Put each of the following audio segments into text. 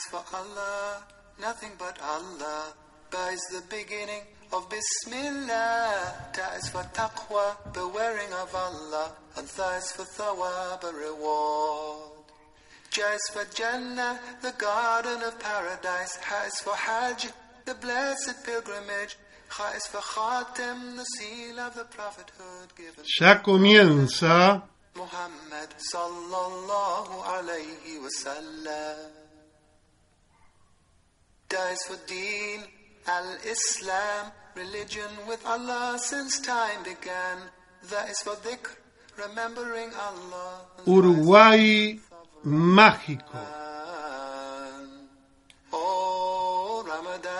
Eyes for Allah, nothing but Allah. Ba is the beginning of Bismillah. Ta is for taqwa, of Allah. And tha is for thawab, a reward. Ja is for Jannah, the garden of paradise. Ha is for Hajj, the blessed pilgrimage. Kha is for Khatem, the seal of the prophethood given. Ya comienza Muhammad sallallahu alayhi wasallam. Dies for Deen al-Islam, religion with Allah since time began. That is for dhikr, remembering Allah. Uruguay mágico. Oh, Ramadan.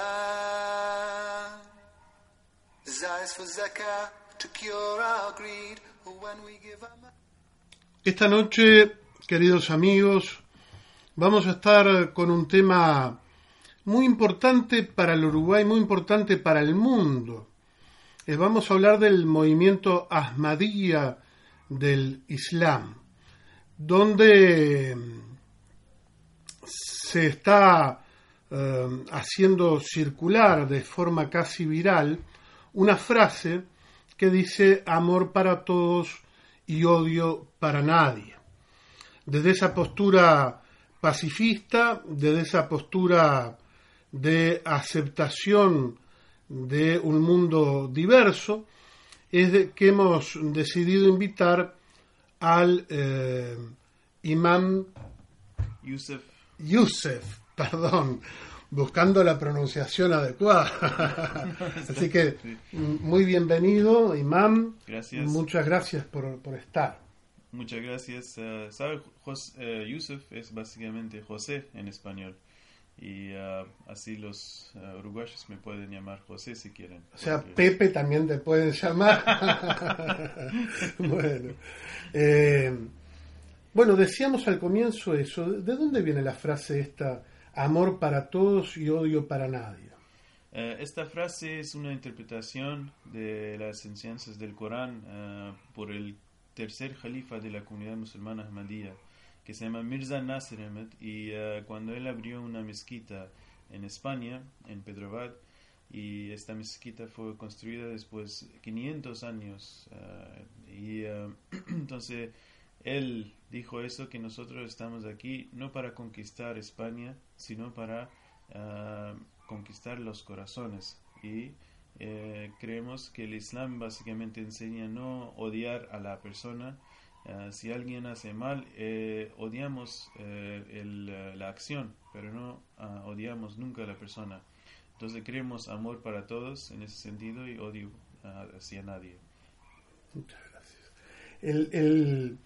Za is for zakah, to cure our greed. When we give our Esta noche, queridos amigos, vamos a estar con un tema muy importante para el Uruguay, muy importante para el mundo. Eh, vamos a hablar del movimiento Ahmadiyya del Islam, donde mm, se está eh, haciendo circular de forma casi viral una frase que dice amor para todos y odio para nadie. Desde esa postura pacifista, desde esa postura de aceptación de un mundo diverso, es de que hemos decidido invitar al eh, imam Yusef, Youssef, perdón, buscando la pronunciación adecuada. Así que muy bienvenido, imam. Gracias. Muchas gracias por, por estar. muchas gracias. Eh, ¿Sabe? Jos- eh, Yusef es básicamente José en español. Y eh, así los eh, uruguayos me pueden llamar José si quieren. O sea, porque- Pepe también te pueden llamar. bueno. Eh, bueno, decíamos al comienzo eso. ¿De dónde viene la frase esta? Amor para todos y odio para nadie. Eh, esta frase es una interpretación de las enseñanzas del Corán eh, por el tercer califa de la comunidad musulmana Ahmadiyya, que se llama Mirza Nasir Ahmed, y eh, cuando él abrió una mezquita en España, en Pedrabad, y esta mezquita fue construida después de 500 años, eh, y eh, entonces él dijo eso, que nosotros estamos aquí no para conquistar España, sino para conquistar los corazones. Y creemos que el Islam básicamente enseña no odiar a la persona. Ah, si alguien hace mal, eh, odiamos eh, el, eh, la acción, pero no ah, odiamos nunca a la persona. Entonces creemos amor para todos en ese sentido y odio ah, hacia nadie. Muchas gracias. El, el,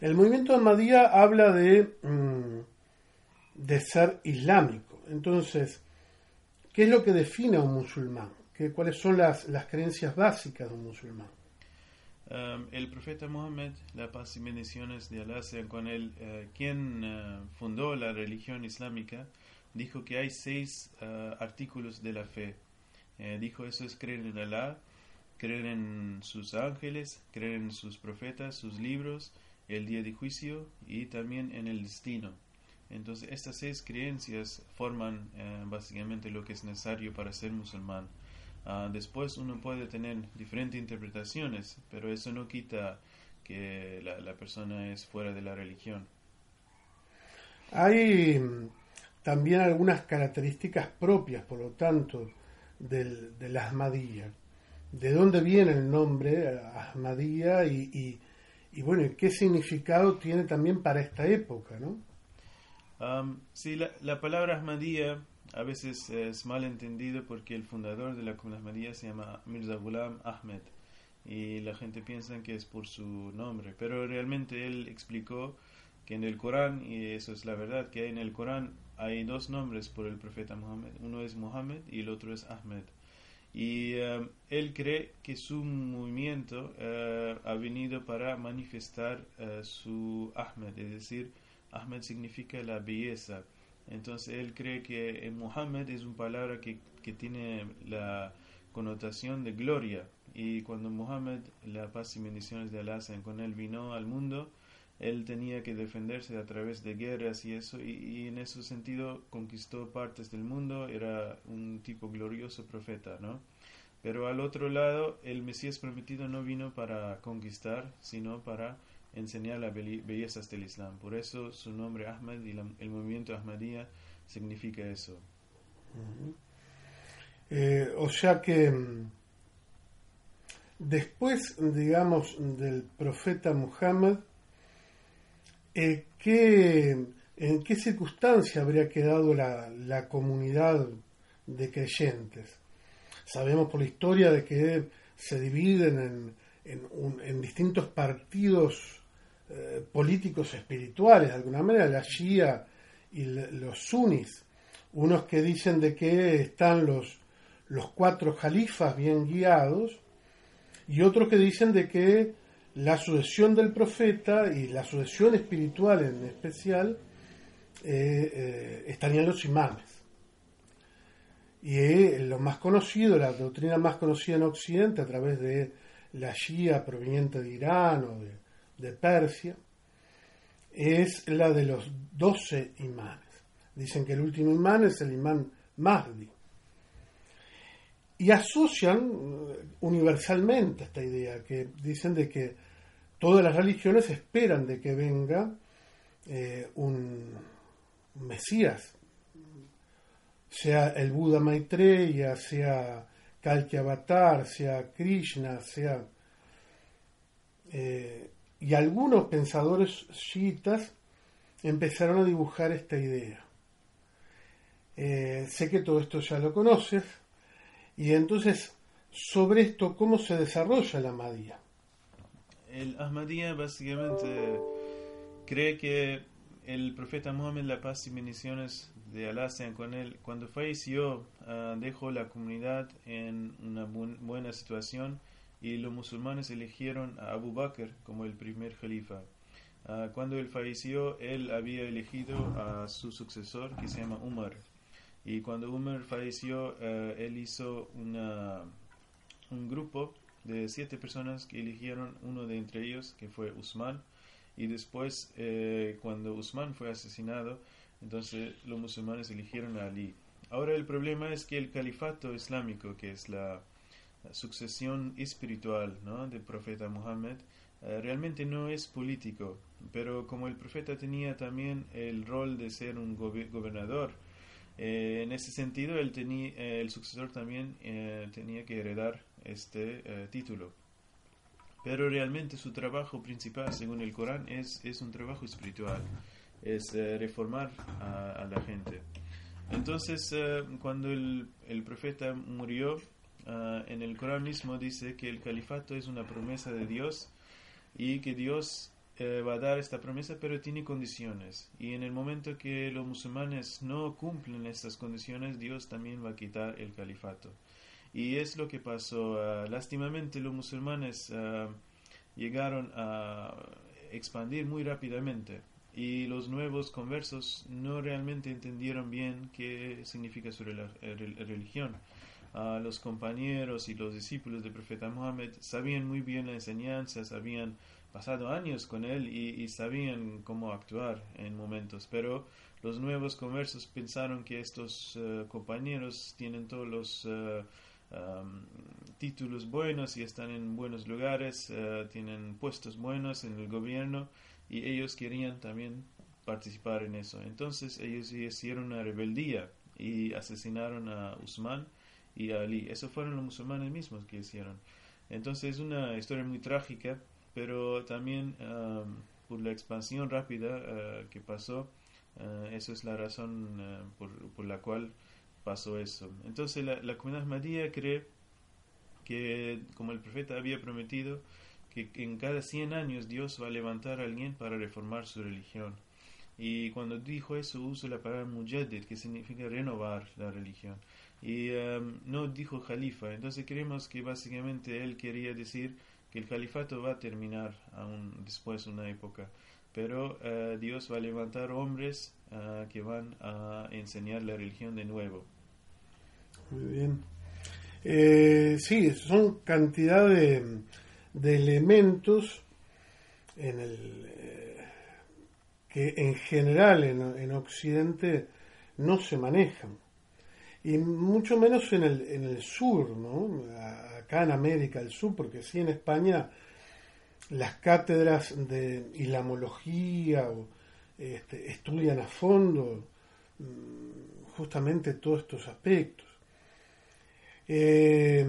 el movimiento Ahmadiyya habla de, mm, de ser islámico. Entonces, ¿qué es lo que define a un musulmán? ¿Qué, ¿Cuáles son las, las creencias básicas de un musulmán? Um, el profeta Mohammed, la paz y bendiciones de Allah sean con él, eh, quien eh, fundó la religión islámica, dijo que hay seis eh, artículos de la fe. Dijo eso es creer en Allah, creer en sus ángeles, creer en sus profetas, sus libros, el día de juicio y también en el destino. Entonces estas seis creencias forman básicamente lo que es necesario para ser musulmán. Ah, después uno puede tener diferentes interpretaciones, pero eso no quita que la, la persona es fuera de la religión. Hay mm, también algunas características propias, por lo tanto, del, del Ahmadiyya. ¿De dónde viene el nombre eh, Ahmadiyya y, y, y bueno, qué significado tiene también para esta época, ¿no? Um, sí, la, la palabra Ahmadiyya a veces es mal entendido porque el fundador de la comunidad Ahmadiyya se llama Mirza Ghulam Ahmed y la gente piensa que es por su nombre, pero realmente él explicó que en el Corán, y eso es la verdad, que en el Corán hay dos nombres por el profeta Muhammad, uno es Muhammad y el otro es Ahmed. Y eh, él cree que su movimiento eh, ha venido para manifestar eh, su Ahmed, es decir, Ahmed significa la belleza. Entonces él cree que Muhammad es una palabra que, tiene la connotación de gloria. Y cuando Muhammad, la paz y bendiciones de Allah con él, vino al mundo, él tenía que defenderse a través de guerras y eso, y, en ese sentido conquistó partes del mundo, era un tipo glorioso profeta, ¿no? Pero al otro lado, el Mesías prometido no vino para conquistar, sino para enseñar las bellezas del Islam. Por eso su nombre Ahmad y el movimiento Ahmadiyya significa eso. Eh, o sea que mm, después, digamos, del profeta Muhammad, eh, ¿en qué circunstancia habría quedado la, comunidad de creyentes? Sabemos por la historia de que se dividen en, distintos partidos eh, políticos espirituales, de alguna manera, la Shia y los Sunnis, unos que dicen de que están los, los cuatro califas bien guiados, y otros que dicen de que la sucesión del profeta y la sucesión espiritual en especial eh, eh, estarían los imames. Y eh, lo más conocido, la doctrina más conocida en Occidente a través de la Shia proveniente de Irán o de, Persia, es la de los doce imanes. Dicen que el último imán es el imán Mahdi. Y asocian universalmente esta idea, que dicen de que todas las religiones esperan de que venga eh, un Mesías, sea el Buda Maitreya, sea Kalki Avatar, sea Krishna, sea... Eh, y algunos pensadores chiitas empezaron a dibujar esta idea. Eh, sé que todo esto ya lo conoces, y entonces, sobre esto, ¿cómo se desarrolla la Madía? el Ahmadiyya básicamente cree que el profeta Muhammad, la paz y bendiciones de Allah sean con él, cuando falleció, ah, dejó la comunidad en una buena situación y los musulmanes eligieron a Abu Bakr como el primer califa. Ah, cuando él falleció, él había elegido a su sucesor que se llama Umar. Y cuando Umar falleció, ah, él hizo una, un grupo de siete personas que eligieron uno de entre ellos, que fue Usman, y después, eh, cuando Usman fue asesinado, entonces los musulmanes eligieron a Ali. Ahora el problema es que el califato islámico, que es la, sucesión espiritual ¿no? del profeta Muhammad, eh, realmente no es político, pero como el profeta tenía también el rol de ser un gobernador, eh, en ese sentido el, tenía, el sucesor también tenía que heredar este eh, título. Pero realmente su trabajo principal, según el Corán, es, es un trabajo espiritual, es eh, reformar a, la gente. Entonces, eh, cuando el, el, profeta murió, en el Corán mismo dice que el califato es una promesa de Dios y que Dios va a dar esta promesa, pero tiene condiciones. Y en el momento que los musulmanes no cumplen estas condiciones, Dios también va a quitar el califato. Y es lo que pasó. Ah, lástimamente los musulmanes ah, llegaron a expandir muy rápidamente y los nuevos conversos no realmente entendieron bien qué significa su religión. Uh, los compañeros y los discípulos del profeta Muhammad sabían muy bien la enseñanza, habían pasado años con él y, sabían cómo actuar en momentos, pero los nuevos conversos pensaron que estos compañeros tienen todos los títulos buenos y están en buenos lugares, eh, tienen puestos buenos en el gobierno y ellos querían también participar en eso. Entonces ellos hicieron una rebeldía y asesinaron a Usman y Ali. Eso fueron los musulmanes mismos que hicieron. Entonces es una historia muy trágica, pero también por la expansión rápida eh, que pasó, uh, eso es la razón por, por la cual pasó eso. Entonces la, comunidad Ahmadiyya cree que como el profeta había prometido, que en cada 100 años Dios va a levantar a alguien para reformar su religión. Y cuando dijo eso, usó la palabra mujaddid, que significa renovar la religión. Y um, no dijo califa. Entonces creemos que básicamente él quería decir que el califato va a terminar aún después de una época. Pero uh, Dios va a levantar hombres uh, que van a enseñar la religión de nuevo. Muy bien. Eh, sí, son cantidad de, de elementos en el, eh, que en general en, en, Occidente no se manejan. Y mucho menos en el, en el sur, ¿no? acá en América del Sur, porque sí en España las cátedras de islamología este, estudian a fondo mm, justamente todos estos aspectos. Eh,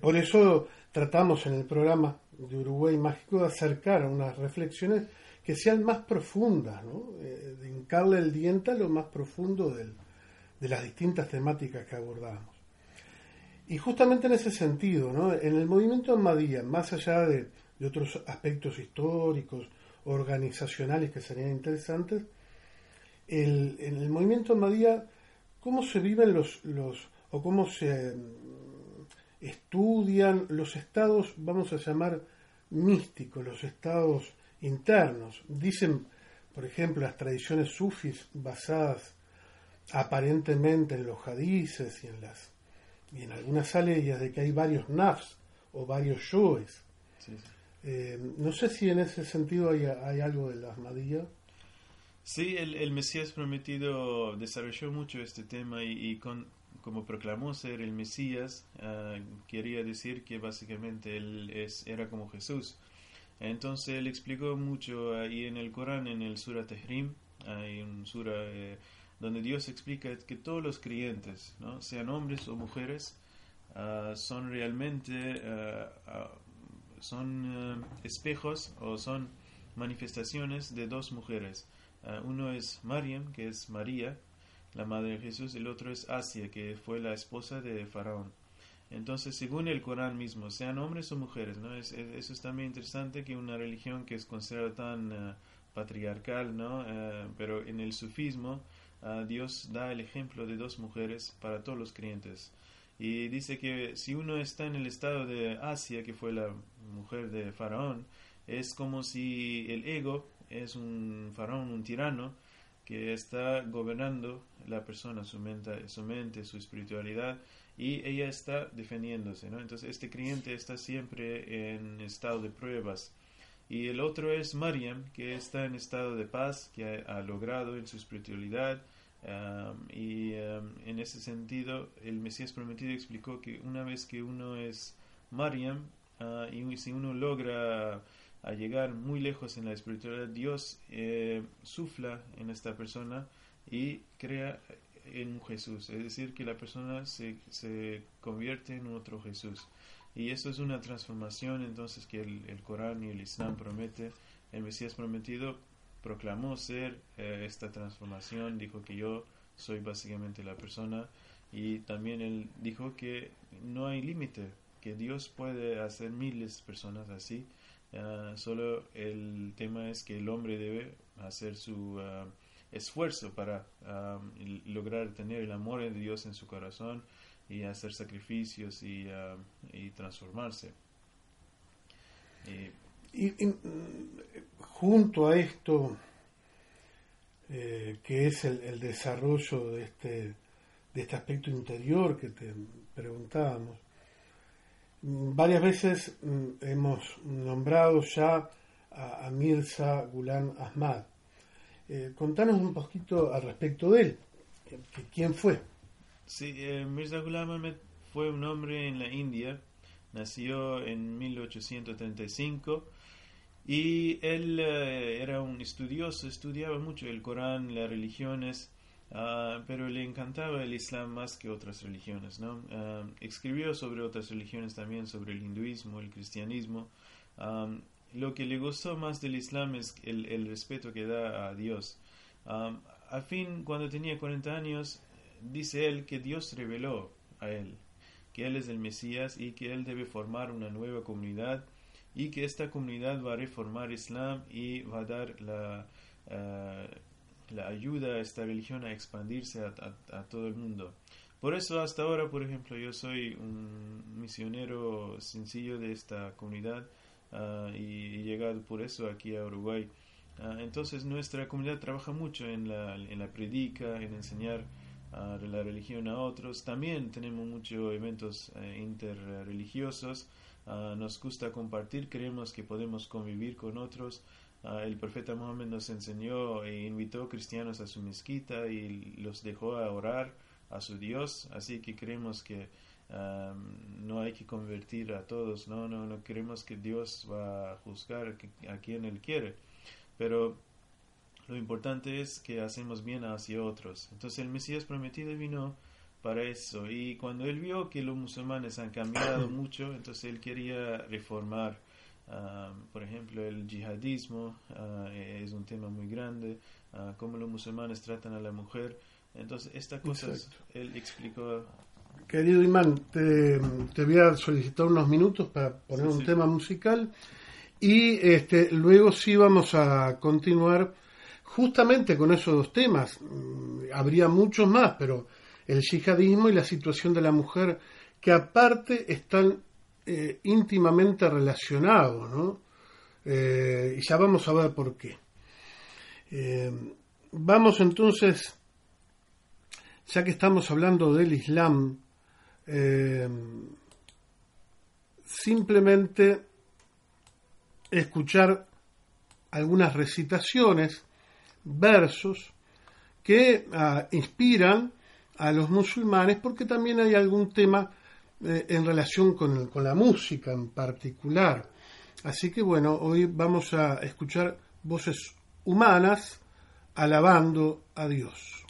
por eso tratamos en el programa de Uruguay Mágico de acercar a unas reflexiones que sean más profundas, ¿no? Eh, de hincarle el diente a lo más profundo del, de las distintas temáticas que abordamos. Y justamente en ese sentido, ¿no? en el movimiento Ahmadiyya, más allá de, de, otros aspectos históricos, organizacionales que serían interesantes, el, en el movimiento Ahmadiyya, ¿cómo se viven los, los o cómo se estudian los estados, vamos a llamar místicos, los estados internos. Dicen, por ejemplo, las tradiciones sufis basadas aparentemente en los hadices y en las y en algunas aleyas de que hay varios nafs o varios yoes. Sí, sí. Eh, no sé si en ese sentido hay, hay algo de la Ahmadiyya. Sí, el, el, Mesías prometido desarrolló mucho este tema y, y con, como proclamó ser el Mesías, uh, quería decir que básicamente él es, era como Jesús. Entonces él explicó mucho ahí en el Corán, en el Surah Tehrim, hay un Surah eh, donde Dios explica que todos los creyentes, ¿no? sean hombres o mujeres, uh, son realmente uh, son espejos o son manifestaciones de dos mujeres. uno es Mariam, que es María, la madre de Jesús, el otro es Asia, que fue la esposa de Faraón. Entonces, según el Corán mismo, sean hombres o mujeres, ¿no? Es, es, eso es también interesante que una religión que es considerada tan uh, patriarcal, ¿no? Uh, pero en el sufismo, uh, Dios da el ejemplo de dos mujeres para todos los creyentes. Y dice que si uno está en el estado de Asia, que fue la mujer de Faraón, es como si el ego es un faraón, un tirano, que está gobernando la persona, su mente, su, mente, su espiritualidad, y ella está defendiéndose. ¿no? Entonces este creyente está siempre en estado de pruebas. Y el otro es Mariam, que está en estado de paz, que ha, logrado en su espiritualidad. Um, y um, en ese sentido, el Mesías prometido explicó que una vez que uno es Mariam, uh, y si uno logra llegar muy lejos en la espiritualidad, Dios eh, sufla en esta persona y crea en Jesús, es decir, que la persona se, se convierte en otro Jesús. Y eso es una transformación entonces que el, el Corán y el Islam promete, el Mesías prometido proclamó ser eh, esta transformación, dijo que yo soy básicamente la persona y también él dijo que no hay límite, que Dios puede hacer miles de personas así. Uh, solo el tema es que el hombre debe hacer su uh, esfuerzo para um, lograr tener el amor de Dios en su corazón y hacer sacrificios y, uh, y transformarse. Y, y, junto a esto, eh, que es el, desarrollo de este, de este aspecto interior que te preguntábamos, Varias veces mm, hemos nombrado ya a, Mirza Ghulam Ahmad. Eh, contanos un poquito al respecto de él. ¿Quién fue? Sí, eh, Mirza Ghulam Ahmad fue un hombre en la India. Nació en 1835 y él eh, era un estudioso, estudiaba mucho el Corán, las religiones Uh, pero le encantaba el Islam más que otras religiones. ¿no? Uh, escribió sobre otras religiones también, sobre el hinduismo, el cristianismo. Um, lo que le gustó más del Islam es el, respeto que da a Dios. Um, al fin, cuando tenía 40 años, dice él que Dios reveló a él. que Él es el Mesías y que Él debe formar una nueva comunidad y que esta comunidad va a reformar Islam y va a dar la, eh, la ayuda a esta religión a expandirse a, todo el mundo. Por eso hasta ahora, por ejemplo, yo soy un misionero sencillo de esta comunidad ah, y he llegado por eso aquí a Uruguay. Ah, entonces nuestra comunidad trabaja mucho en la, en la en enseñar uh, la religión a otros. También tenemos muchos eventos uh, interreligiosos. nos gusta compartir, creemos que podemos convivir con otros. el profeta Muhammad nos enseñó e invitó cristianos a su mezquita y los dejó a orar a su Dios. Así que creemos que no hay que convertir a todos, no, no, no creemos que Dios va a juzgar a quien Él quiere pero lo importante es que hacemos bien hacia otros. Entonces el Mesías prometido vino para eso y cuando él vio que los musulmanes han cambiado mucho, entonces él quería reformar. Ah, por ejemplo, el yihadismo ah, es un tema muy grande, uh, cómo los musulmanes tratan a la mujer. Entonces, estas cosas él explicó. Querido Imán, te, voy a solicitar unos minutos para poner un tema musical y este, luego sí vamos a continuar justamente con esos dos temas. Mm, habría muchos más, pero el yihadismo y la situación de la mujer, que aparte están eh, íntimamente relacionados, ¿no? Eh, y ya vamos a ver por qué. Eh, vamos entonces, ya que estamos hablando del Islam, simplemente escuchar algunas recitaciones, versos que ah, inspiran a los musulmanes porque también hay algún tema eh, en relación con, con, la música en particular. Así que bueno, hoy vamos a escuchar voces humanas alabando a Dios.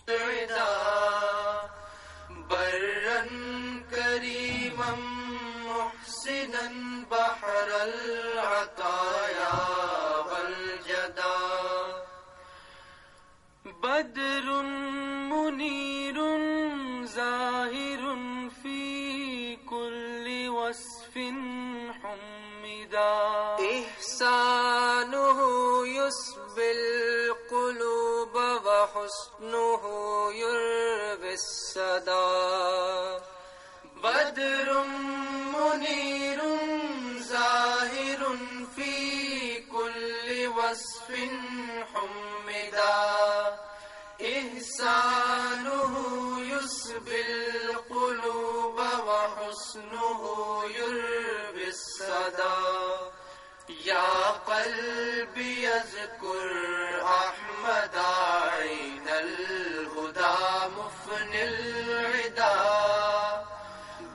إحسانه يسبي القلوب وحسنه يربي السدى بدر منير زاهر في كل وصف حمدا. إحسانه يسبي القلوب وحسنه يربي الصدى. يا قلبي يذكر أحمد عين الهدى مفن العدا.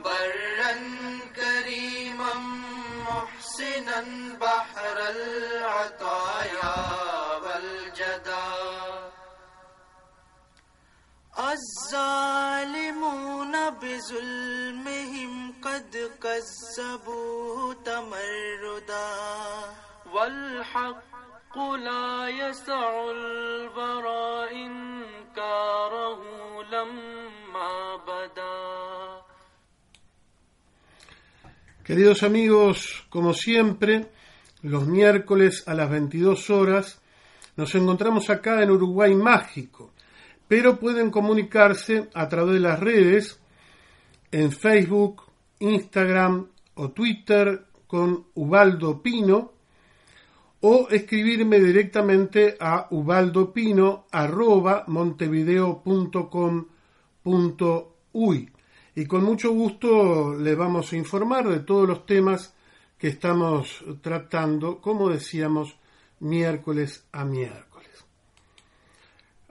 برا كريما محسنا بحر العطايا والجدا. الظالمون بظلمهم قد كذبوا تمردا والحق لا يسع البراء إنكاره لما بدا Queridos amigos, como siempre, los miércoles a las 22 horas nos encontramos acá en Uruguay Mágico, pero pueden comunicarse a través de las redes en Facebook, Instagram o Twitter con Ubaldo Pino o escribirme directamente a ubaldopino@montevideo.com.uy y con mucho gusto le vamos a informar de todos los temas que estamos tratando, como decíamos, miércoles a miércoles.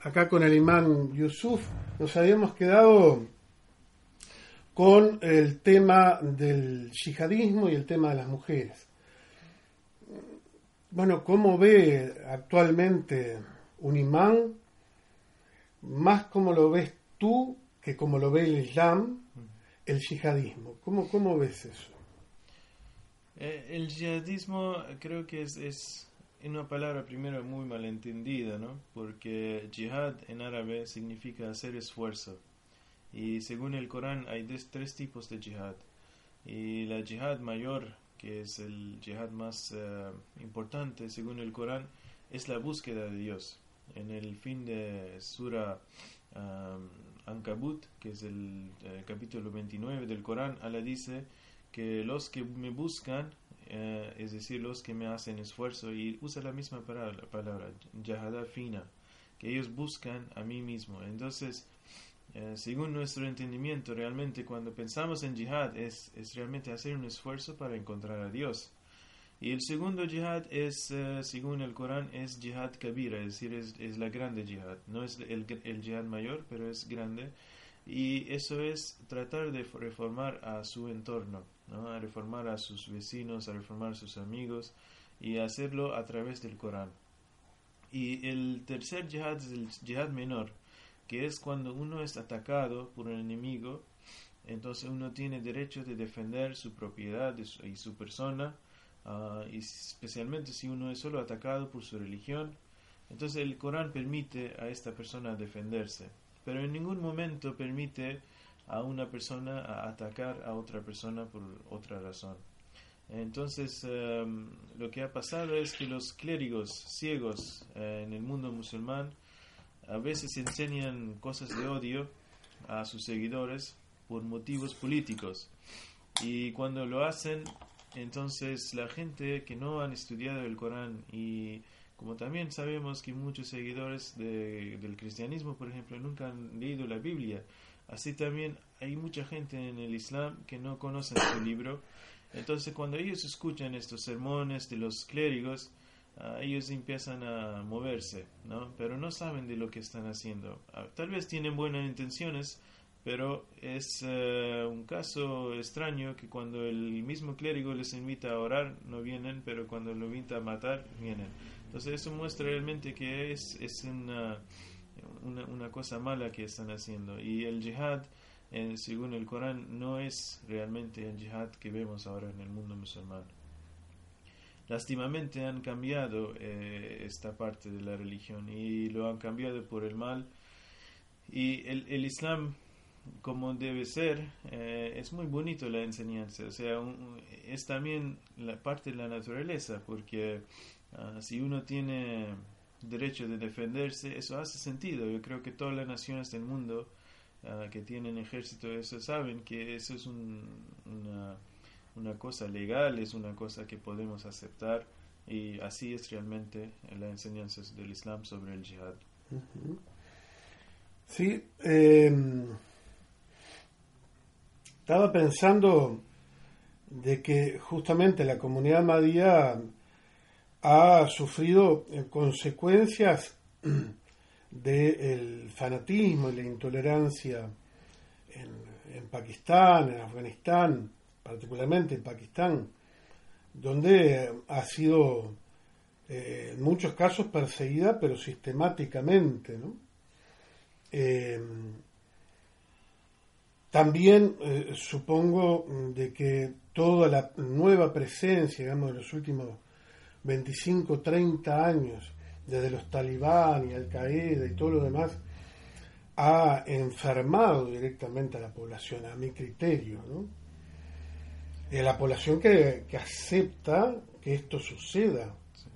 Acá con el imán Yusuf, nos habíamos quedado con el tema del yihadismo y el tema de las mujeres. Bueno, ¿cómo ve actualmente un imán? Más como lo ves tú que como lo ve el Islam, el yihadismo. ¿Cómo, cómo ves eso? Eh, el yihadismo creo que es, es una palabra primero muy malentendida, ¿no? Porque jihad en árabe significa hacer esfuerzo. Y según el Corán hay des- tres tipos de jihad. Y la jihad mayor, que es el jihad más eh, importante según el Corán, es la búsqueda de Dios. En el fin de Sura um, Ankabut, que es el, eh, capítulo 29 del Corán, Allah dice que los que me buscan, eh, es decir, los que me hacen esfuerzo, y usa la misma palabra, palabra jahada fina, que ellos buscan a mí mismo. Entonces, eh, según nuestro entendimiento, realmente cuando pensamos en jihad es, es realmente hacer un esfuerzo para encontrar a Dios. Y el segundo jihad es, eh, según el Corán, es jihad kabira, es decir, es, es la grande jihad. No es el, el jihad mayor, pero es grande. Y eso es tratar de reformar a su entorno, ¿no? a reformar a sus vecinos, a reformar a sus amigos y hacerlo a través del Corán. Y el tercer jihad es el jihad menor, que es cuando uno es atacado por un enemigo, entonces uno tiene derecho de defender su propiedad y su, persona, uh, y especialmente si uno es solo atacado por su religión, entonces el Corán permite a esta persona defenderse, pero en ningún momento permite a una persona atacar a otra persona por otra razón. Entonces, um, lo que ha pasado es que los clérigos ciegos eh, en el mundo musulmán a veces enseñan cosas de odio a sus seguidores por motivos políticos. Y cuando lo hacen, entonces la gente que no han estudiado el Corán y como también sabemos que muchos seguidores de, del cristianismo, por ejemplo, nunca han leído la Biblia, así también hay mucha gente en el Islam que no conocen su libro. Entonces cuando ellos escuchan estos sermones de los clérigos, Uh, ellos empiezan a moverse, ¿no? Pero no saben de lo que están haciendo. Uh, tal vez tienen buenas intenciones, pero es uh, un caso extraño que cuando el mismo clérigo les invita a orar, no vienen, pero cuando lo invita a matar, vienen. Entonces eso muestra realmente que es, es una, una, una cosa mala que están haciendo. Y el jihad, eh, según el Corán, no es realmente el jihad que vemos ahora en el mundo musulmán lastimamente han cambiado eh, esta parte de la religión y lo han cambiado por el mal. Y el, el Islam como debe ser eh, es muy bonito la enseñanza. O sea un, es también la parte de la naturaleza porque uh, si uno tiene derecho de defenderse eso hace sentido. Yo creo que todas las naciones del mundo uh, que tienen ejército eso saben que eso es un, una una cosa legal, es una cosa que podemos aceptar y así es realmente la enseñanza del Islam sobre el jihad. Sí, eh, estaba pensando de que justamente la comunidad madía ha sufrido consecuencias del fanatismo y la intolerancia en Pakistán, en Afganistán, particularmente en Pakistán, donde ha sido eh, en muchos casos perseguida, pero sistemáticamente. ¿no? Eh, también eh, supongo de que toda la nueva presencia, digamos, de los últimos 25, 30 años, desde los talibán y Al Qaeda y todo lo demás, ha enfermado directamente a la población, a mi criterio, ¿no? De la población que, que, acepta que esto suceda. Sí.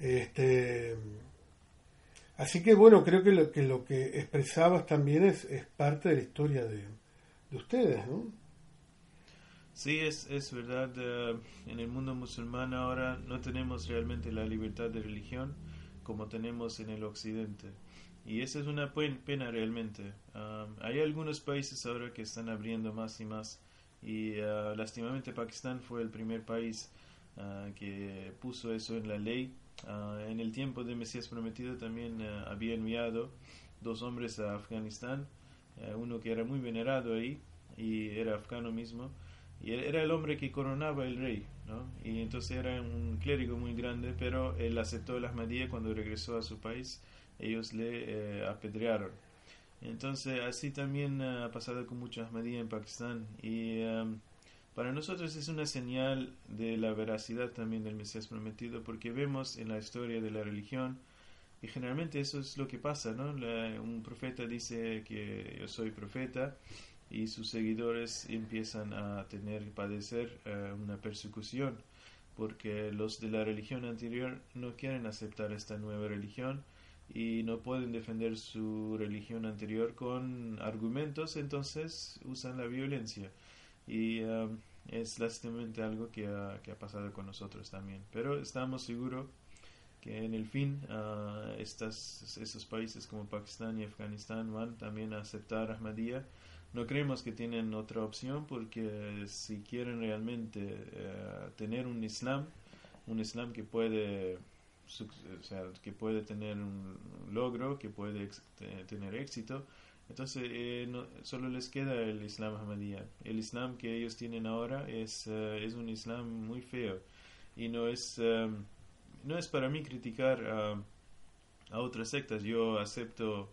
Este, así que bueno, creo que lo que, lo que expresabas también es, es parte de la historia de, de ustedes, ¿no? Sí, es, es verdad, uh, en el mundo musulmán ahora no tenemos realmente la libertad de religión como tenemos en el occidente. Y esa es una pena realmente. Um, hay algunos países ahora que están abriendo más y más y uh, lastimamente Pakistán fue el primer país uh, que puso eso en la ley. Uh, en el tiempo de Mesías Prometido también había enviado dos hombres a Afganistán, uno que era muy venerado ahí y era afgano mismo, y era el hombre que coronaba el rey, ¿no? y entonces era un clérigo muy grande, pero él aceptó el Ahmadiyya cuando regresó a su país, ellos le eh, apedrearon. Entonces, así también ha pasado con muchos Ahmadiyya en Pakistán. Y um, para nosotros es una señal de la veracidad también del Mesías prometido, porque vemos en la historia de la religión Y generalmente eso es lo que pasa, ¿no? La- un profeta dice que yo soy profeta y sus seguidores empiezan a tener, padecer eh, una persecución porque los de la religión anterior no quieren aceptar esta nueva religión y no pueden defender su religión anterior con argumentos, entonces usan la violencia. Y um, es lástimamente algo que ha, que ha pasado con nosotros también. Pero estamos seguros que en el fin ah, estas, esos países como Pakistán y Afganistán van también a aceptar Ahmadiyya. No creemos que tienen otra opción porque si quieren realmente eh, tener un Islam, un Islam que puede, o sea, que puede tener un logro, que puede tener éxito, entonces eh, no- solo les queda el Islam Ahmadiyya. El Islam que ellos tienen ahora es, eh, es un Islam muy feo y no es, eh, no es para mí criticar a, a otras sectas. Yo acepto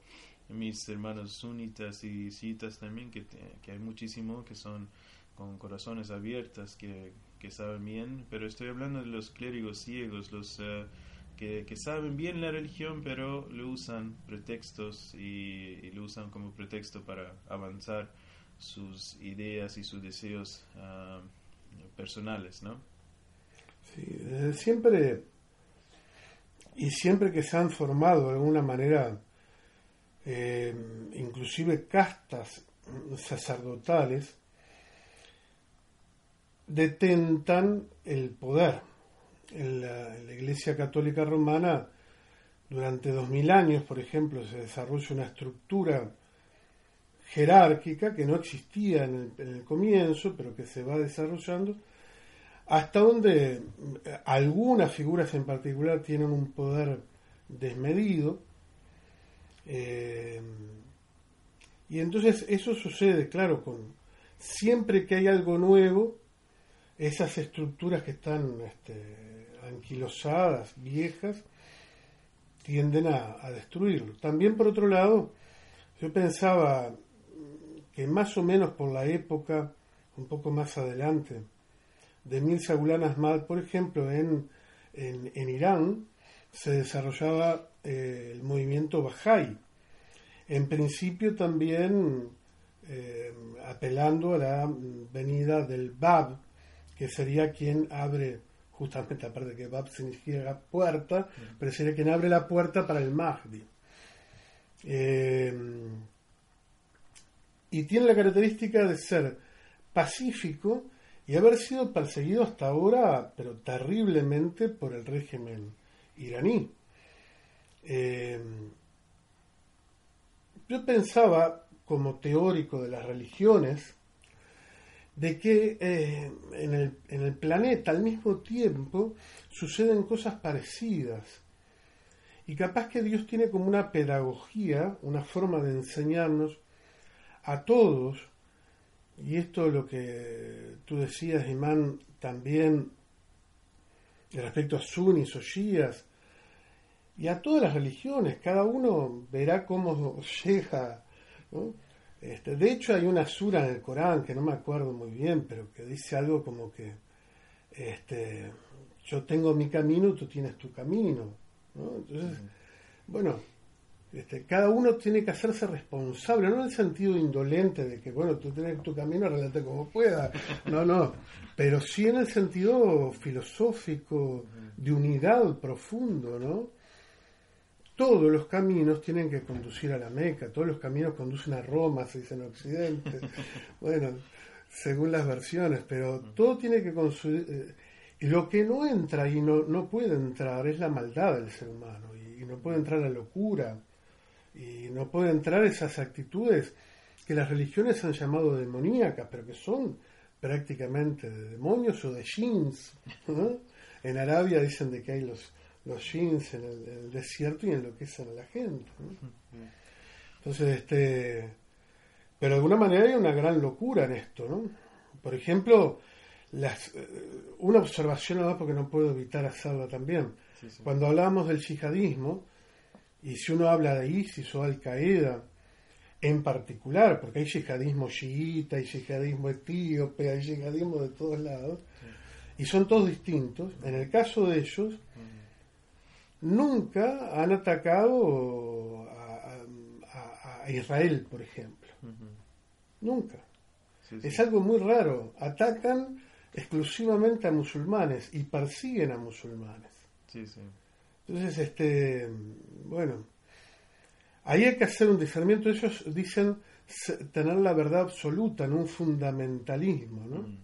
mis hermanos sunitas y chiitas también, que, que hay muchísimo, que son con corazones abiertos, que, que saben bien, pero estoy hablando de los clérigos ciegos, los eh, que, saben bien la religión, pero lo usan pretextos y, lo usan como pretexto para avanzar sus ideas y sus deseos ah, personales, ¿no? Sí, siempre y siempre que se han formado de alguna manera, eh, inclusive castas sacerdotales, detentan el poder. En la, Iglesia Católica Romana, durante dos mil años, por ejemplo, se desarrolla una estructura jerárquica que no existía en el, en el comienzo, pero que se va desarrollando, hasta donde eh, algunas figuras en particular tienen un poder desmedido. eh, y entonces eso sucede, claro, con siempre que hay algo nuevo, esas estructuras que están este, anquilosadas, viejas, tienden a, destruirlo. También por otro lado, yo pensaba que más o menos por la época, un poco más adelante, de Mirza Ghulam Ahmad, por ejemplo, en, en, en Irán se desarrollaba eh, el movimiento Bahá'í. En principio también eh, apelando a la venida del Bab, que sería quien abre, justamente aparte de que Bab significa puerta, pero sería quien abre la puerta para el Mahdi. Eh, y tiene la característica de ser pacífico y haber sido perseguido hasta ahora, pero terriblemente, por el régimen iraní. Eh, yo pensaba, como teórico de las religiones, de que eh, en, el, en el planeta al mismo tiempo suceden cosas parecidas. Y capaz que Dios tiene como una pedagogía, una forma de enseñarnos a todos, y esto es lo que tú decías, Imán, también respecto a sunnis o shias, y a todas las religiones, cada uno verá cómo llega. Este, de hecho, hay una sura en el Corán que no me acuerdo muy bien, pero que dice algo como que este, yo tengo mi camino, tú tienes tu camino. ¿no? Entonces, bueno, este, cada uno tiene que hacerse responsable, no en el sentido indolente de que, bueno, tú tienes tu camino, arreglate como pueda. No, no, pero sí en el sentido filosófico, de unidad profundo, ¿no? Todos los caminos tienen que conducir a la Meca, todos los caminos conducen a Roma, se dice en Occidente, bueno, según las versiones, pero todo tiene que conducir... y lo que no entra y no, no puede entrar es la maldad del ser humano, y, y no puede entrar la locura, y no puede entrar esas actitudes que las religiones han llamado demoníacas, pero que son prácticamente de demonios o de. ¿no? En Arabia dicen de que hay los los jeans en el, en el, desierto y enloquecen a la gente. ¿no? Entonces, este, pero de alguna manera hay una gran locura en esto, ¿no? Por ejemplo, las, una observación nada porque no puedo evitar hacerla también. Sí, sí. Cuando hablamos del yihadismo, y si uno habla de ISIS o Al Qaeda, en particular, porque hay yihadismo chiita, hay yihadismo etíope, hay yihadismo de todos lados, sí. y son todos distintos, en el caso de ellos, nunca han atacado a, a- a Israel, por ejemplo. Nunca. Sí, sí. Es algo muy raro. Atacan exclusivamente a musulmanes y persiguen a musulmanes. Sí, sí. Entonces, este, bueno, ahí hay que hacer un discernimiento. Ellos dicen tener la verdad absoluta, no un fundamentalismo, ¿no? Mm.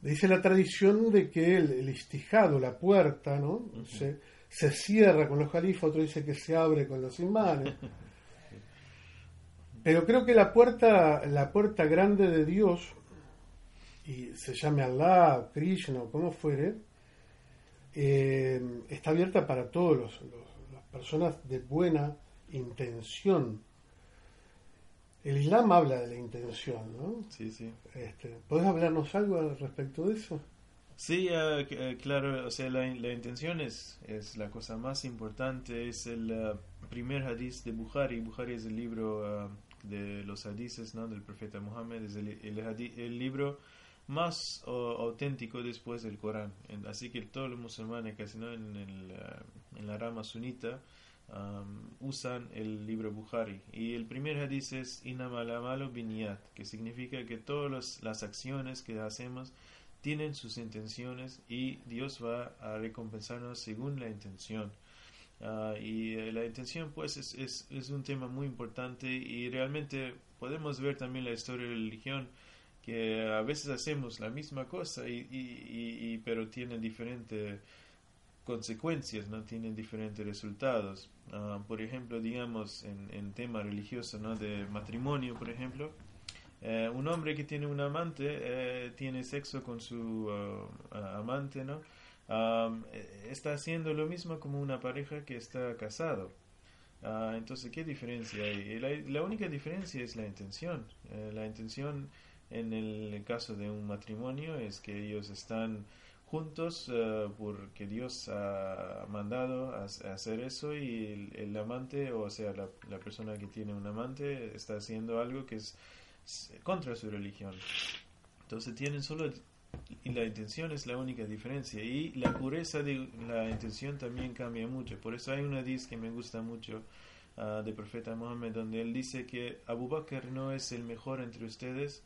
Dice la tradición de que el, el istijado, la puerta, ¿no? se, se cierra con los califas, otro dice que se abre con los imanes. Pero creo que la puerta, la puerta grande de Dios, y se llame Allah, Krishna, o como fuere, eh, está abierta para todos los, los- las personas de buena intención. El Islam habla de la intención, ¿no? Sí, sí. Este, ¿Podés hablarnos algo al respecto de eso? Sí, eh, claro, o sea, la, la intención es, es la cosa más importante, es el eh, primer hadith de Bukhari, Bukhari es el libro de los hadices ¿no? del profeta Muhammad, es el, el, hadi- el libro más auténtico después del Corán, así que todos los musulmanes casi ¿no? en, el, en la rama sunita um, usan el libro Bukhari y el primer hadith es Inamal amalu biniyat, que significa que todas las acciones que hacemos tienen sus intenciones y Dios va a recompensarnos según la intención. Ah, y eh, la intención pues es, es, un tema muy importante y realmente podemos ver también la historia de la religión que a veces hacemos la misma cosa y, y- pero tiene diferentes consecuencias, no tienen diferentes resultados. Ah, por ejemplo, digamos en, en tema religioso, ¿no? de matrimonio, por ejemplo, eh, un hombre que tiene un amante eh, tiene sexo con su ah, amante, ¿no? Am, eh, está haciendo lo mismo como una pareja que está casado. Ah, entonces, ¿qué diferencia hay? La única diferencia es la intención. Eh, la intención en el caso de un matrimonio es que ellos están juntos eh, porque Dios ha mandado a, hacer eso y el, el amante, o sea, la, la persona que tiene un amante está haciendo algo que es contra su religión. Entonces tienen solo y la intención es la única diferencia y la pureza de la intención también cambia mucho. Por eso hay una hadith que me gusta mucho ah, del profeta Muhammad donde él dice que Abu Bakr no es el mejor entre ustedes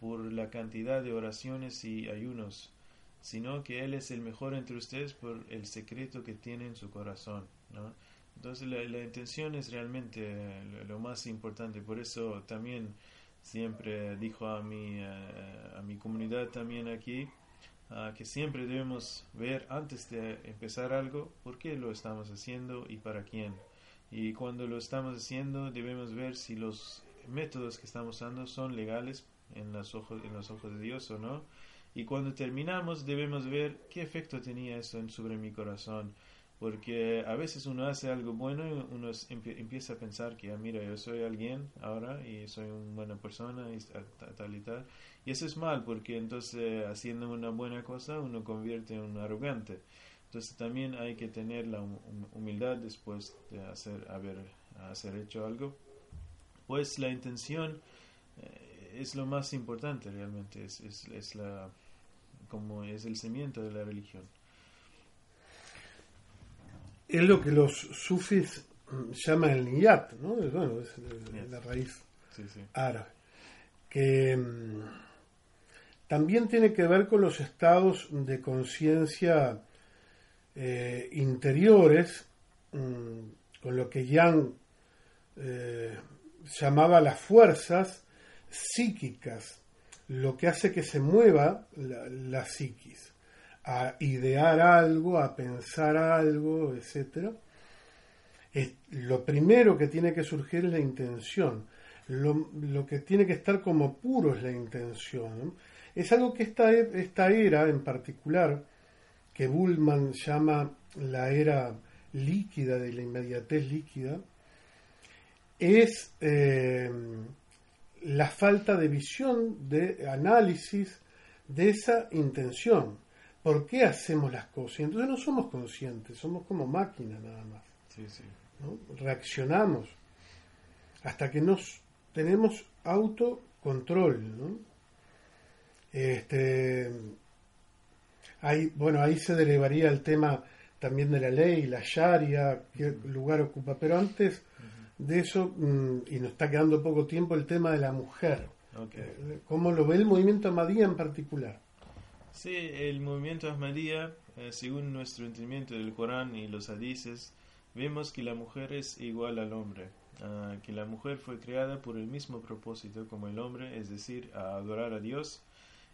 por la cantidad de oraciones y ayunos, sino que él es el mejor entre ustedes por el secreto que tiene en su corazón. ¿no? Entonces la, intención es realmente eh, lo, más importante. Por eso también siempre dijo a mi, eh, a mi comunidad también aquí ah, que siempre debemos ver antes de empezar algo por qué lo estamos haciendo y para quién. Y cuando lo estamos haciendo debemos ver si los métodos que estamos usando son legales en los ojos, en los ojos de Dios o no. Y cuando terminamos debemos ver qué efecto tenía eso sobre mi corazón. Porque a veces uno hace algo bueno y uno empieza a pensar que, ah, mira, yo soy alguien ahora y soy una buena persona y ta- ta- tal y tal. Y eso es mal porque entonces haciendo una buena cosa uno convierte en un arrogante. Entonces también hay que tener la hum- hum- humildad después de hacer, haber, hacer hecho algo. Pues la intención eh, es lo más importante realmente, es, es, es la, como es el cimiento de la religión. Es lo que los sufis llaman el niyat, ¿no? Bueno, es la raíz Sí, sí. árabe. Que mm, también tiene que ver con los estados de conciencia eh, interiores, mm, con lo que Yang eh, llamaba las fuerzas psíquicas, lo que hace que se mueva la, psiquis, a idear algo, a pensar algo, etcétera. Es- lo primero que tiene que surgir es la intención. Lo, lo que tiene que estar como puro es la intención. Es algo que esta, esta era en particular, que Bullman llama la era líquida de la inmediatez líquida, es eh, la falta de visión, de análisis de esa intención. ¿Por qué hacemos las cosas? Y entonces no somos conscientes, somos como máquinas nada más. Sí, sí. ¿no? Reaccionamos hasta que nos tenemos autocontrol. ¿no? Este, ahí, bueno, ahí se derivaría el tema también de la ley, la Sharia, qué lugar ocupa. Pero antes de eso, mm, y nos está quedando poco tiempo, el tema de la mujer. Eh, ¿Cómo lo ve el movimiento Ahmadía en particular? Sí, el movimiento Ahmadía, eh, según nuestro entendimiento del Corán y los hadices, vemos que la mujer es igual al hombre, ah, que la mujer fue creada por el mismo propósito como el hombre, es decir, a adorar a Dios.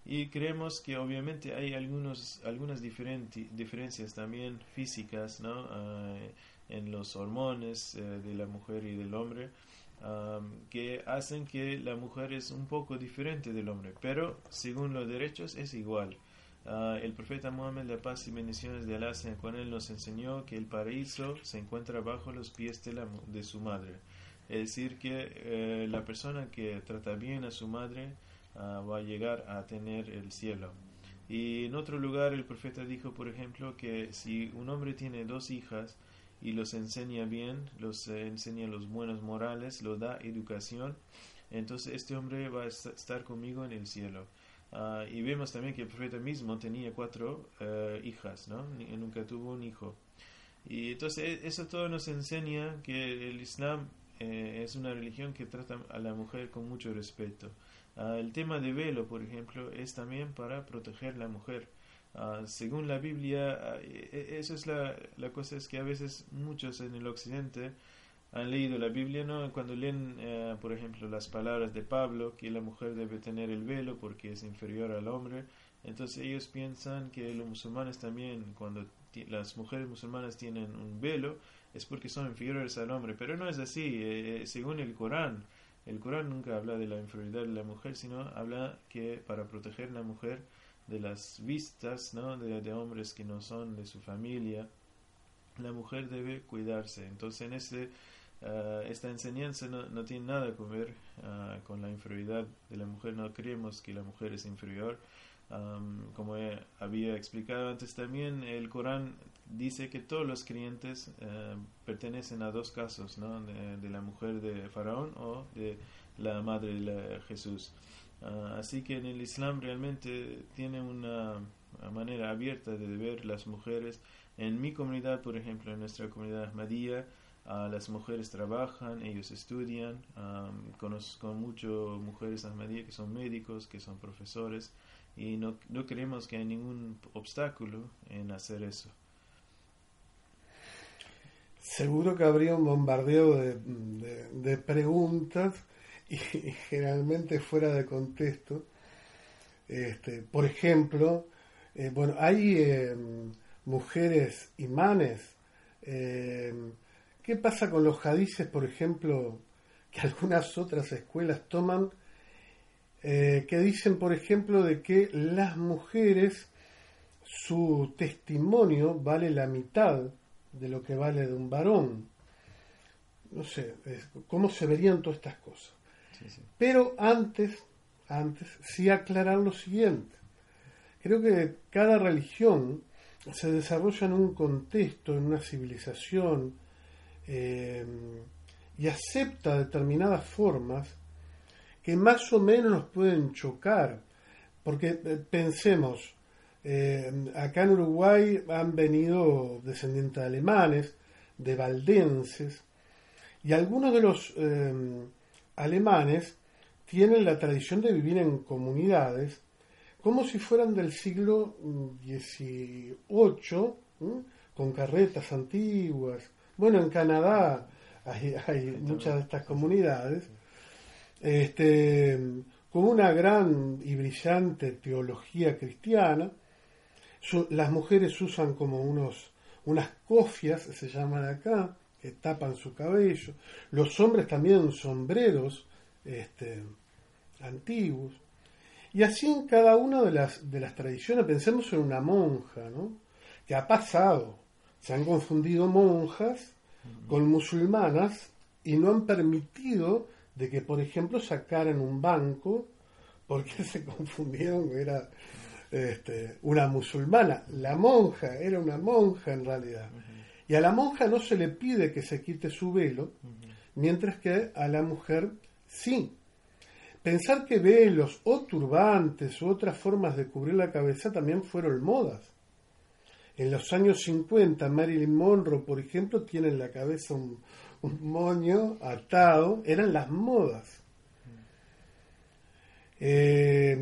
Y creemos que obviamente hay algunos, algunas diferencias también físicas ¿no? Ah, en los hormones eh, de la mujer y del hombre que hacen que la mujer es un poco diferente del hombre, pero según los derechos es igual. Ah, el profeta Muhammad, la paz y bendiciones de sean con él, nos enseñó que el paraíso se encuentra bajo los pies de su madre. Es decir, que eh, la persona que trata bien a su madre ah, va a llegar a tener el cielo. Y en otro lugar el profeta dijo, por ejemplo, que si un hombre tiene dos hijas y los enseña bien, los enseña los buenos morales, lo da educación, entonces este hombre va a est- estar conmigo en el cielo. Ah, y vemos también que el profeta mismo tenía cuatro eh, hijas, ¿no? Nunca tuvo un hijo. Y entonces e- eso todo nos enseña que el Islam eh, es una religión que trata a la mujer con mucho respeto. Ah, el tema de velo, por ejemplo, es también para proteger la mujer. Ah, según la Biblia, eso es la, la cosa es que a veces muchos en el occidente han leído la Biblia, ¿no? Cuando leen, eh, por ejemplo, las palabras de Pablo, que la mujer debe tener el velo porque es inferior al hombre, entonces ellos piensan que los musulmanes también, cuando las mujeres musulmanas tienen un velo, es porque son inferiores al hombre, pero no es así, eh, eh, según el Corán, el Corán nunca habla de la inferioridad de la mujer, sino habla que para proteger a la mujer de las vistas ¿no? de, de hombres que no son de su familia, la mujer debe cuidarse. Entonces, en ah, esta enseñanza no, no tiene nada que ver ah, con la inferioridad de la mujer. No creemos que la mujer es inferior. Am, como había explicado antes también, el Corán dice que todos los creyentes eh, pertenecen a dos casos, ¿no? de, de la mujer de Faraón o de la madre de la- Jesús. Ah, así que en el Islam realmente tiene una manera abierta de ver las mujeres. En mi comunidad, por ejemplo, en nuestra comunidad Ahmadiyya, ah, las mujeres trabajan, ellos estudian. am, conozco mucho mujeres Ahmadiyya que son médicos, que son profesores, y no, no creemos que hay ningún obstáculo en hacer eso. Seguro que habría un bombardeo de, de- de preguntas y, generalmente fuera de contexto. Este, por ejemplo, eh, bueno, hay eh, mujeres imanes. Eh, ¿Qué pasa con los hadices, por ejemplo, que algunas otras escuelas toman, eh, que dicen, por ejemplo, de que las mujeres, su testimonio vale la mitad de lo que vale de un varón? No sé, ¿cómo se verían todas estas cosas? Pero antes, antes, sí aclarar lo siguiente. Creo que cada religión se desarrolla en un contexto, en una civilización, eh, y acepta determinadas formas que más o menos nos pueden chocar. Porque eh, pensemos, eh, acá en Uruguay han venido descendientes de alemanes, de valdenses, y algunos de los alemanes tienen la tradición de vivir en comunidades como si fueran del siglo XVIII, ¿m? con carretas antiguas. Bueno, en Canadá hay, hay muchas de estas comunidades, este, con una gran y brillante teología cristiana. Su- las mujeres usan como unos, unas cofias, se llaman acá, que tapan su cabello. Los hombres también sombreros este, antiguos. Y así en cada una de las, de las tradiciones, pensemos en una monja, ¿no? Que ha pasado. Se han confundido monjas con musulmanas y no han permitido de que, por ejemplo, sacaran un banco porque se confundieron que era este, una musulmana. La monja era una monja en realidad. Y a la monja no se le pide que se quite su velo, mientras que a la mujer sí. Pensar que velos o turbantes u otras formas de cubrir la cabeza también fueron modas. En los años 50, Marilyn Monroe, por ejemplo, tiene en la cabeza un, un moño atado, eran las modas. Eh,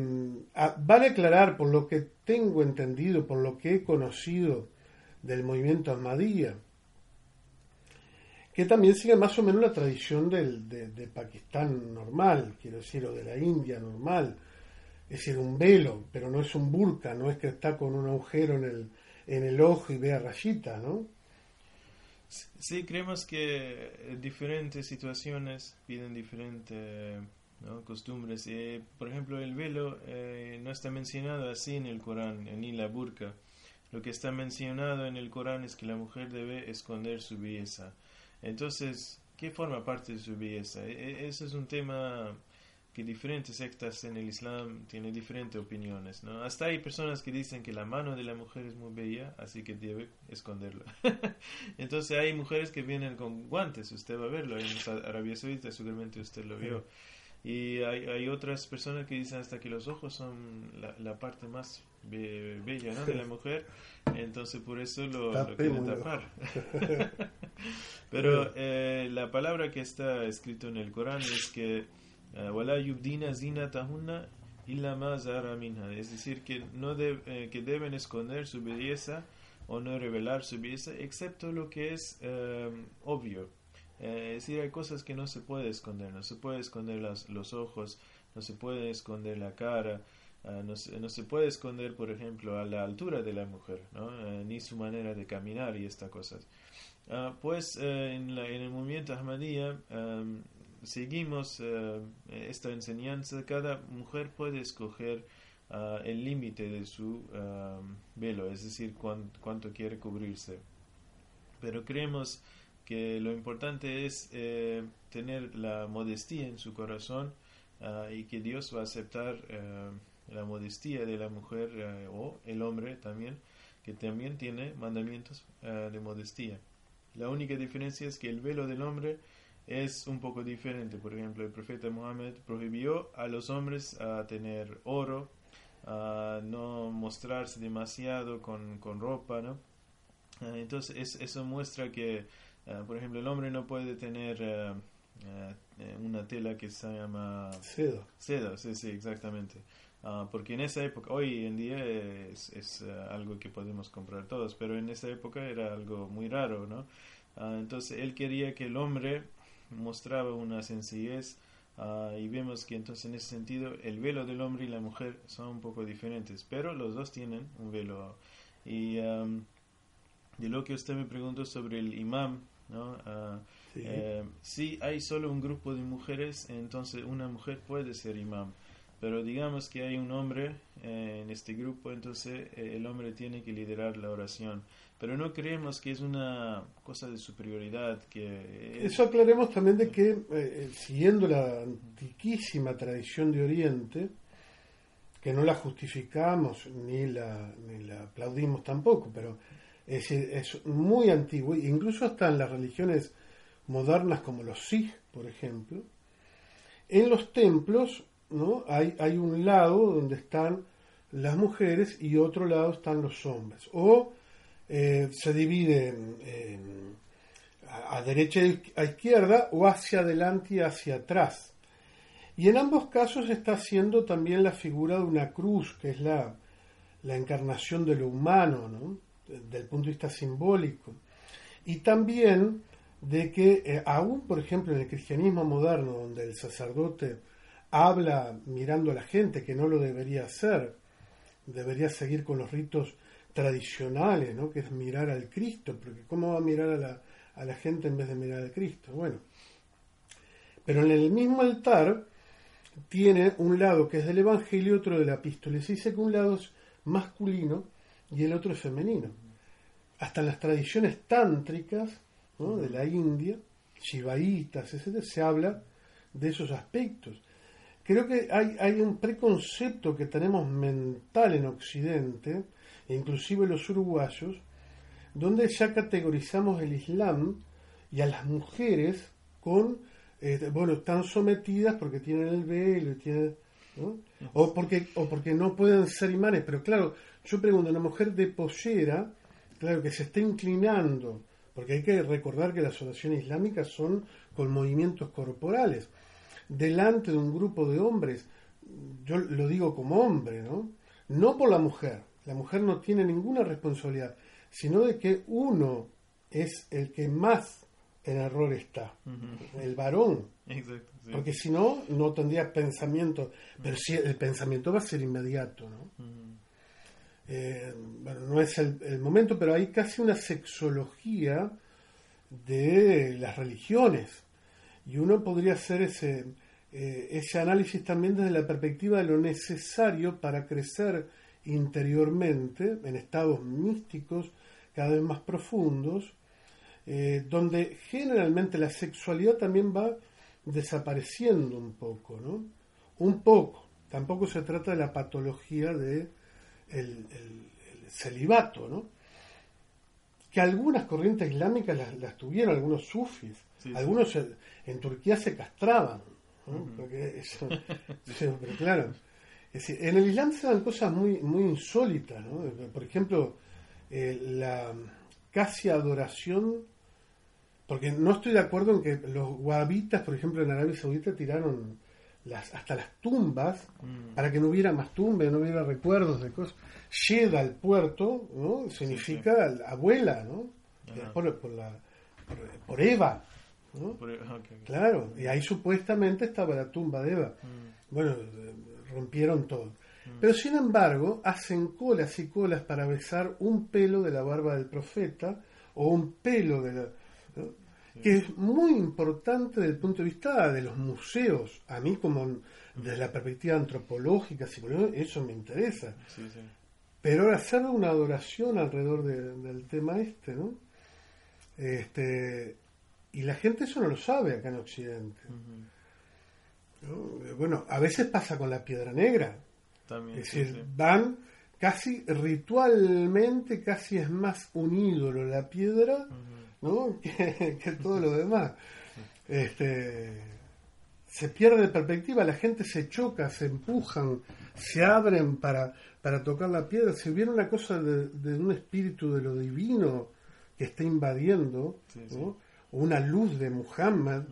ah, vale aclarar, por lo que tengo entendido, por lo que he conocido del movimiento Ahmadiyya, que también sigue más o menos la tradición del, de, Pakistán normal, quiero decir, o de la India normal. Es decir, un velo, pero no es un burka, no es que está con un agujero en el, en el ojo y vea rayita, ¿no? Sí, creemos que diferentes situaciones piden diferentes ¿no? costumbres. Eh, por ejemplo, el velo eh, no está mencionado así en el Corán, ni la burka. Lo que está mencionado en el Corán es que la mujer debe esconder su belleza. Entonces, ¿qué forma parte de su belleza? E- e- Eso es un tema que diferentes sectas en el Islam tienen diferentes opiniones, ¿no? Hasta hay personas que dicen que la mano de la mujer es muy bella, así que debe esconderla. Entonces hay mujeres que vienen con guantes, usted va a verlo, en Arabia Saudita seguramente usted lo vio. Y hay, hay otras personas que dicen hasta que los ojos son la, la parte más bella ¿no? de la mujer, entonces por eso lo, lo quieren tapar. Pero eh, la palabra que está escrito en el Corán es que eh, es decir, que, no de- eh, que deben esconder su belleza o no revelar su belleza, excepto lo que es eh, obvio. Eh, es decir, hay cosas que no se puede esconder, no se puede esconder las- los ojos, no se puede esconder la cara, ah, no, se, no se puede esconder, por ejemplo, a la altura de la mujer. Eh, ni su manera de caminar y estas cosas. Ah, pues eh, en, la- en el movimiento Ahmadiyya am, seguimos eh, esta enseñanza. Cada mujer puede escoger ah, el límite de su velo, es decir, cuán- cuánto quiere cubrirse. Pero creemos que lo importante es eh, tener la modestia en su corazón ah, y que Dios va a aceptar la modestia de la mujer eh, o el hombre también, que también tiene mandamientos ah, de modestia. La única diferencia es que el velo del hombre es un poco diferente. Por ejemplo, el profeta Mohammed prohibió a los hombres a tener oro, a no mostrarse demasiado con, con ropa, ¿no? Ah, entonces, es- eso muestra que, por ejemplo, el hombre no puede tener eh, una tela que se llama Seda. Seda, sí, sí, exactamente. Ah, porque en esa época, hoy en día es, es, ah, algo que podemos comprar todos, pero en esa época era algo muy raro, ¿no? Ah, entonces él quería que el hombre mostraba una sencillez ah, y vemos que entonces en ese sentido el velo del hombre y la mujer son un poco diferentes, pero los dos tienen un velo. Y am, de lo que usted me preguntó sobre el imam, ¿no? Sí. eh, si hay solo un grupo de mujeres, entonces una mujer puede ser imam. Pero digamos que hay un hombre eh, en este grupo, entonces eh, el hombre tiene que liderar la oración. Pero no creemos que es una cosa de superioridad, que Eso aclaremos también de que, eh, siguiendo la antiquísima tradición de Oriente, que no la justificamos ni la, ni la aplaudimos tampoco, pero es, es muy antiguo, e incluso hasta en las religiones modernas como los Sikh, por ejemplo, en los templos ¿no? hay, hay un lado donde están las mujeres y otro lado están los hombres. O eh, se divide en- en a, derecha y a izquierda o hacia adelante y hacia atrás. Y en ambos casos está haciendo también la figura de una cruz, que es la, la encarnación de lo humano, ¿no? Desde el punto de vista simbólico. Y también de que eh, aún, por ejemplo, en el cristianismo moderno, donde el sacerdote habla mirando a la gente, que no lo debería hacer, debería seguir con los ritos tradicionales, ¿no? que es mirar al Cristo, porque ¿cómo va a mirar a la, a la gente en vez de mirar al Cristo? Bueno, pero en el mismo altar tiene un lado que es del Evangelio y otro de la epístola. Y se dice que un lado es masculino y el otro es femenino. Hasta en las tradiciones tántricas ¿no? de la India, shivaitas, etc., se habla de esos aspectos. Creo que hay, hay un preconcepto que tenemos mental en Occidente, e inclusive los uruguayos, donde ya categorizamos el Islam y a las mujeres con, eh, bueno, están sometidas porque tienen el velo tienen, o, porque, o porque no pueden ser imanes. Pero claro, yo pregunto, una mujer de pollera claro, que se está inclinando, porque hay que recordar que las oraciones islámicas son con movimientos corporales. Delante de un grupo de hombres, yo lo digo como hombre, ¿no? No por la mujer, la mujer no tiene ninguna responsabilidad, sino de que uno es el que más en error está, el varón. Exacto, sí. Porque si no, no tendría pensamiento, pero sí, el pensamiento va a ser inmediato, ¿no? Eh, bueno, no es el, el momento, pero hay casi una sexología de las religiones. Y uno podría hacer ese, eh, ese análisis también desde la perspectiva de lo necesario para crecer interiormente en estados místicos cada vez más profundos, eh, donde generalmente la sexualidad también va desapareciendo un poco, ¿no? Un poco. Tampoco se trata de la patología de el, el- el celibato, ¿no? Que algunas corrientes islámicas las, las tuvieron, algunos sufis, Sí, algunos en Turquía se castraban, ¿no? Porque eso- pero claro, es decir, en el Islam se dan cosas muy, muy insólitas, ¿no? Por ejemplo, eh, la casi adoración, porque no estoy de acuerdo en que los wahabitas, por ejemplo, en Arabia Saudita tiraron las, hasta las tumbas Mm. para que no hubiera más tumbas, no hubiera recuerdos de cosas. Llega al puerto, ¿no? Significa abuela, ¿no? Ajá. Por, por la, por, por Eva, ¿no? Por-. Claro, y ahí supuestamente estaba la tumba de Eva. Mm. Bueno, eh, rompieron todo. Pero sin embargo, hacen colas y colas para besar un pelo de la barba del profeta o un pelo de la... ¿no? Que es muy importante desde el punto de vista de los museos. A mí como desde la perspectiva antropológica, psicológica, eso me interesa. Sí, sí. Pero ahora hacer una adoración alrededor de- del tema este, ¿no? Este, y la gente eso no lo sabe acá en Occidente. Bueno, a veces pasa con la piedra negra. También. Es sí, decir, van casi ritualmente, casi es más un ídolo la piedra, ¿no? que, todo lo demás. Este, se pierde de perspectiva, la gente se choca, se empujan, se abren para, para tocar la piedra. Si hubiera una cosa de, de un espíritu de lo divino que está invadiendo, Sí, ¿no? sí. o una luz de Muhammad,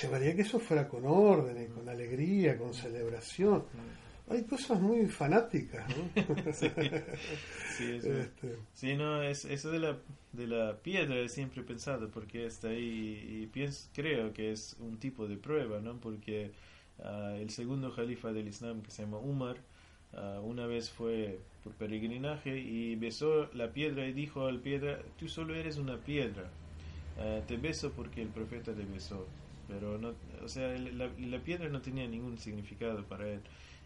llevaría que eso fuera con orden, y con alegría, con celebración. Hay cosas muy fanáticas, ¿no? Sí, eso, Este, sí, no, es, eso de la, de la piedra he siempre pensado porque está ahí y pienso, creo que es un tipo de prueba, ¿no? Porque ah, el segundo califa del Islam que se llama Umar, ah, una vez fue por peregrinaje y besó la piedra y dijo al piedra, tú solo eres una piedra, Ah, te beso porque el profeta te besó. Pero no, o sea, la, la piedra no tenía ningún significado para él.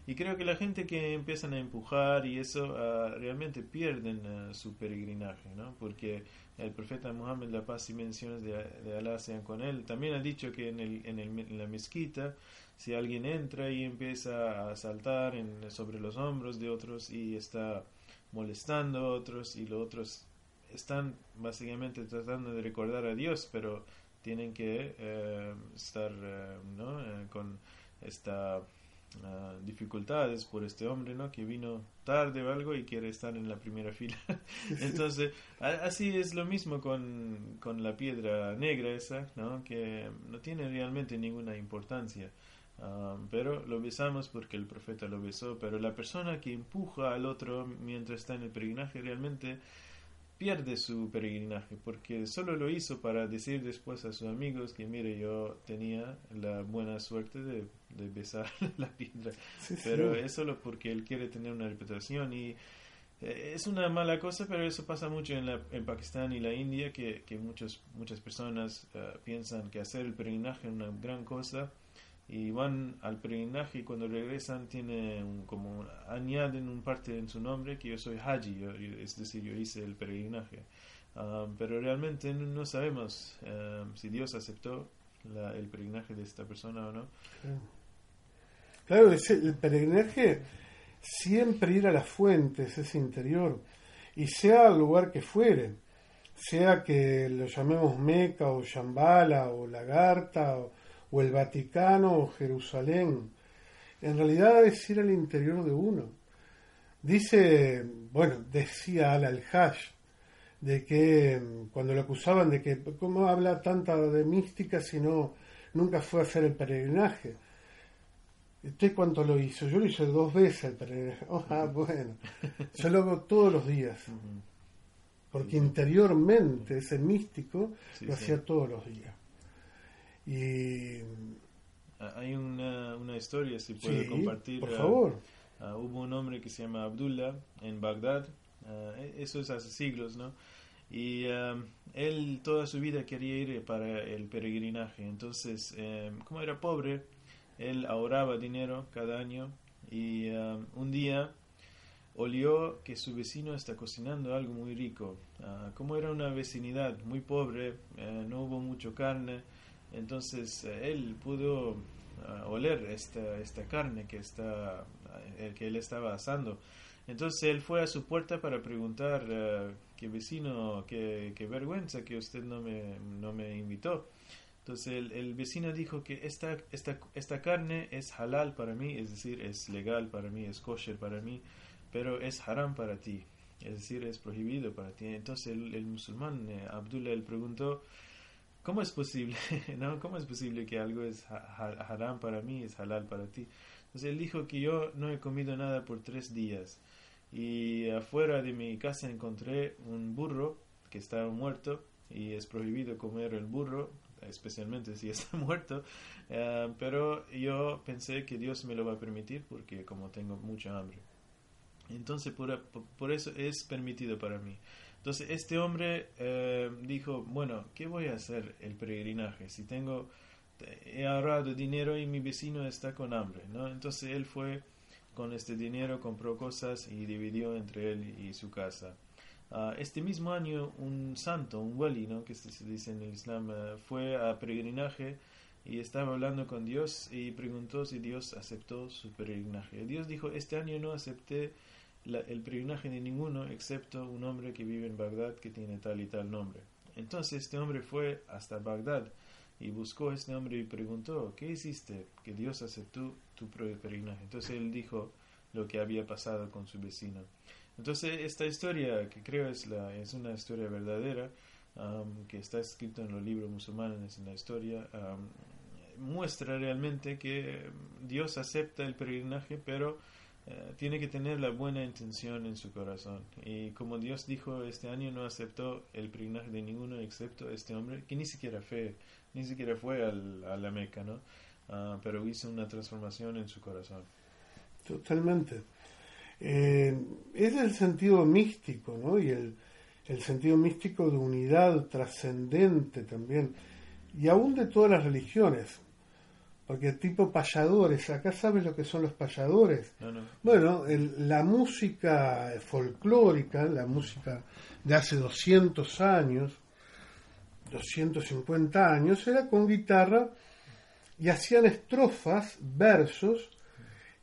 Y creo que la gente que empiezan a empujar y eso ah, realmente pierden ah, su peregrinaje, ¿no? Porque el profeta Muhammad, la paz y menciones de, de Alá sean con él, también ha dicho que en, el, en, el, en la mezquita, si alguien entra y empieza a saltar sobre los hombros de otros y está molestando a otros y los otros están básicamente tratando de recordar a Dios, pero tienen que eh, estar eh, ¿no? Eh, con esta ah, dificultades por este hombre ¿no? que vino tarde o algo y quiere estar en la primera fila. Entonces, a- así es lo mismo con, con la piedra negra esa, ¿no? que no tiene realmente ninguna importancia. Ah, pero lo besamos porque el profeta lo besó, pero la persona que empuja al otro mientras está en el peregrinaje realmente pierde su peregrinaje porque solo lo hizo para decir después a sus amigos que mire yo tenía la buena suerte de, de besar la piedra sí, sí. pero es solo porque él quiere tener una reputación y eh, es una mala cosa pero eso pasa mucho en, la, en Pakistán y la India que, que muchos, muchas personas eh, piensan que hacer el peregrinaje es una gran cosa y van al peregrinaje y cuando regresan tiene un, como añaden un parte en su nombre que yo soy Haji, yo- es decir, yo hice el peregrinaje. Ah, pero realmente no, sabemos eh, si Dios aceptó la- el peregrinaje de esta persona o no. Claro, el peregrinaje siempre ir a las fuentes, ese interior, y sea el lugar que fuere, sea que lo llamemos Meca o Shambhala o Lagarta o el Vaticano o Jerusalén, en realidad es ir al interior de uno. Dice, bueno, decía Al al-Hajj, de que mm, cuando lo acusaban de que cómo habla tanta de mística si no nunca fue a hacer el peregrinaje. ¿Usted cuánto lo hizo? Yo lo hice dos veces el peregrinaje. Ah, bueno, yo lo hago todos los días. Porque interiormente ese místico Sí, lo sí. hacía todos los días. Y Ah, Hay una, una historia, si puedo sí, compartir. por ah, favor. ah, hubo un hombre que se llama Abdullah en Bagdad, e- eso es hace siglos, ¿no? Y él toda su vida quería ir para el peregrinaje, entonces, eh, como era pobre, él ahorraba dinero cada año y un día olió que su vecino está cocinando algo muy rico. Como era una vecinidad muy pobre, eh, no hubo mucho carne, entonces eh, él pudo ah, oler esta, esta carne que, está, eh, que él estaba asando. Entonces él fue a su puerta para preguntar, eh, qué vecino, qué, qué vergüenza que usted no me, no me invitó. Entonces el, vecino dijo que esta, esta, esta carne es halal para mí, es decir, es legal para mí, es kosher para mí, pero es haram para ti, es decir, es prohibido para ti. Entonces el, el musulmán, eh, Abdullah, él preguntó, ¿cómo es posible? ¿no? ¿Cómo es posible que algo es ha- ha- haram para mí, es halal para ti? Entonces él dijo que yo no he comido nada por tres días y afuera de mi casa encontré un burro que estaba muerto y es prohibido comer el burro, especialmente si está muerto, eh, pero yo pensé que Dios me lo va a permitir porque como tengo mucha hambre. Entonces por- por eso es permitido para mí. Entonces este hombre eh, dijo, bueno, ¿qué voy a hacer el peregrinaje? Si tengo, he ahorrado dinero y mi vecino está con hambre, ¿no? Entonces él fue con este dinero, compró cosas y dividió entre él y su casa. Ah, este mismo año un santo, un wali, ¿no? que se dice en el Islam, eh, fue a peregrinaje y estaba hablando con Dios y preguntó si Dios aceptó su peregrinaje. Dios dijo, este año no acepté el peregrinaje de ninguno excepto un hombre que vive en Bagdad que tiene tal y tal nombre. Entonces este hombre fue hasta Bagdad y buscó a este hombre y preguntó, ¿qué hiciste que Dios aceptó tu peregrinaje? Entonces él dijo lo que había pasado con su vecino. Entonces esta historia, que creo es, la, es una historia verdadera, um, que está escrito en los libros musulmanes en la historia, um, muestra realmente que Dios acepta el peregrinaje, pero eh, tiene que tener la buena intención en su corazón. Y como Dios dijo, este año no aceptó el peregrinaje de ninguno excepto este hombre, que ni siquiera fue, ni siquiera fue al, a la Meca, ¿no? Ah, pero hizo una transformación en su corazón. Totalmente. Eh, es el sentido místico, ¿no? Y el, el sentido místico de unidad trascendente también. Y aún de todas las religiones. Porque tipo payadores, acá sabes lo que son los payadores. No, no. Bueno, el- la música folclórica, la música de hace 200 años, 250 años, era con guitarra y hacían estrofas, versos,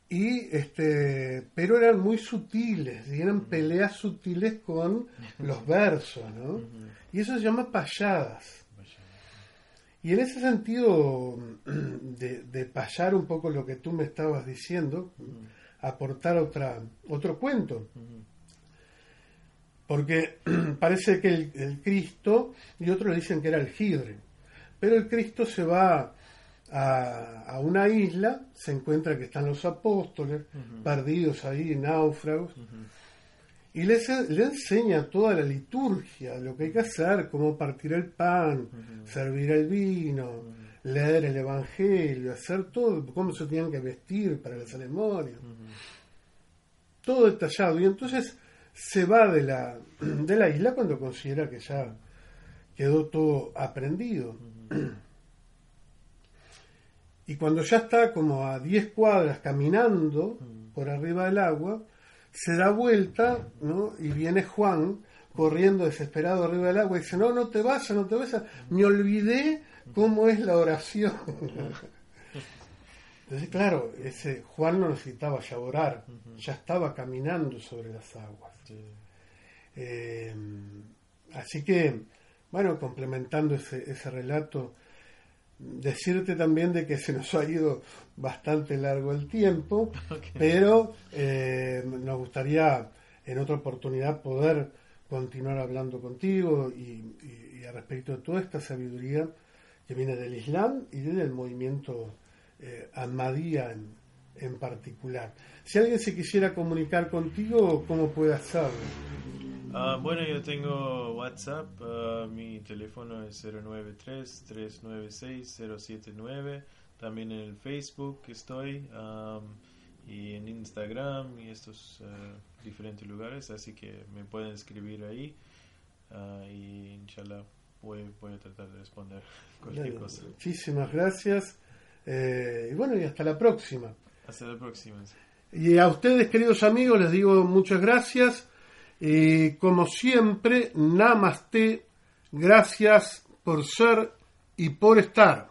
y este, pero eran muy sutiles, y eran peleas sutiles con los versos, ¿no? Y eso se llama payadas. Y en ese sentido de, de payar un poco lo que tú me estabas diciendo, aportar otra, otro cuento. Porque parece que el, el Cristo, y otros dicen que era el Gidre, pero el Cristo se va a, a una isla, se encuentra que están los apóstoles, perdidos ahí, náufragos, y les, le enseña toda la liturgia, lo que hay que hacer, cómo partir el pan, servir el vino, leer el Evangelio, hacer todo, cómo se tenían que vestir para la ceremonia. Todo detallado. Y entonces se va de la, de la isla cuando considera que ya quedó todo aprendido. Y cuando ya está como a 10 cuadras caminando por arriba del agua, se da vuelta, ¿no? Y viene Juan corriendo desesperado arriba del agua y dice, no, no te vayas, no te vayas, me olvidé cómo es la oración. Entonces, claro, ese Juan no necesitaba ya orar, ya estaba caminando sobre las aguas. Eh, así que, bueno, complementando ese, ese relato, decirte también de que se nos ha ido bastante largo el tiempo, pero eh, nos gustaría en otra oportunidad poder continuar hablando contigo y, y- y a respecto de toda esta sabiduría que viene del Islam y del movimiento eh, Ahmadiyya en, en particular. Si alguien se quisiera comunicar contigo, ¿cómo puede hacerlo? Ah, bueno, yo tengo WhatsApp, ah, mi teléfono es 093-396-079, también en el Facebook estoy, am, y en Instagram y estos ah, diferentes lugares, así que me pueden escribir ahí ah, y inshallah voy, voy a tratar de responder cualquier cosa. Muchísimas gracias. Eh, y bueno, y hasta la próxima. Hasta la próxima. Y a ustedes, queridos amigos, les digo muchas gracias. Y como siempre, namaste. Gracias por ser y por estar.